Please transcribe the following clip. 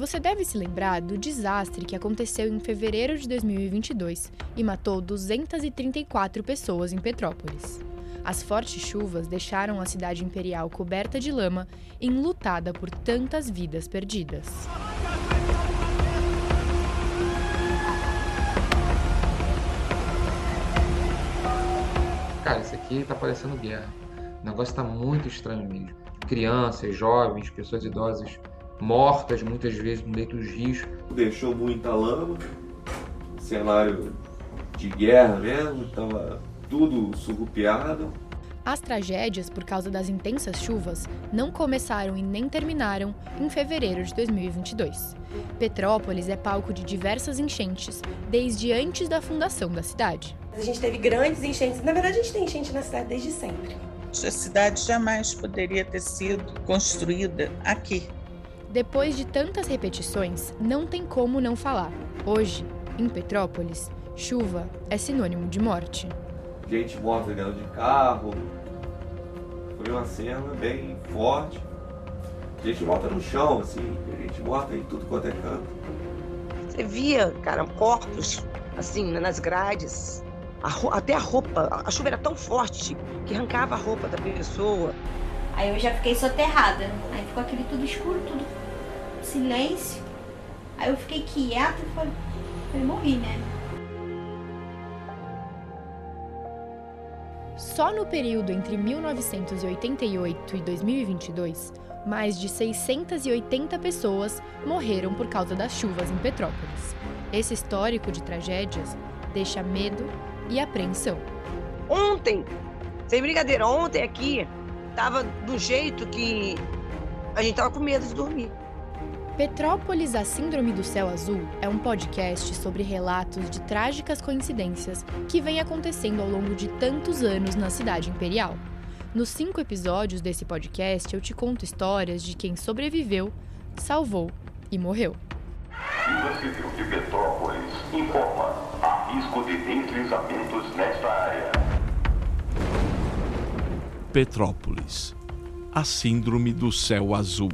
Você deve se lembrar do desastre que aconteceu em fevereiro de 2022 e matou 234 pessoas em Petrópolis. As fortes chuvas deixaram a cidade imperial coberta de lama, enlutada por tantas vidas perdidas. Cara, isso aqui tá parecendo guerra. O negócio tá muito estranho mesmo. Crianças, jovens, pessoas idosas mortas muitas vezes no leito dos rios. Deixou muita lama, cenário de guerra mesmo, estava tudo surrupiado. As tragédias por causa das intensas chuvas não começaram e nem terminaram em fevereiro de 2022. Petrópolis é palco de diversas enchentes desde antes da fundação da cidade. A gente teve grandes enchentes. Na verdade, a gente tem enchente na cidade desde sempre. A cidade jamais poderia ter sido construída aqui. Depois de tantas repetições, não tem como não falar. Hoje, em Petrópolis, chuva é sinônimo de morte. Gente morta dentro de carro. Foi uma cena bem forte. Gente morta no chão, assim. Gente morta em tudo quanto é canto. Você via, cara, corpos, assim, nas grades. A até a roupa. A chuva era tão forte que arrancava a roupa da pessoa. Aí eu já fiquei soterrada. Aí ficou aquele tudo escuro, tudo silêncio. Aí eu fiquei quieta e falei, falei morri, né? Só no período entre 1988 e 2022, mais de 680 pessoas morreram por causa das chuvas em Petrópolis. Esse histórico de tragédias deixa medo e apreensão. Ontem, sem brincadeira, ontem aqui tava do jeito que a gente tava com medo de dormir. Petrópolis, a Síndrome do Céu Azul é um podcast sobre relatos de trágicas coincidências que vem acontecendo ao longo de tantos anos na cidade imperial. Nos cinco episódios desse podcast, eu te conto histórias de quem sobreviveu, salvou e morreu. Vila Civil de Petrópolis informa: há risco de deslizamentos nesta área. Petrópolis, a Síndrome do Céu Azul.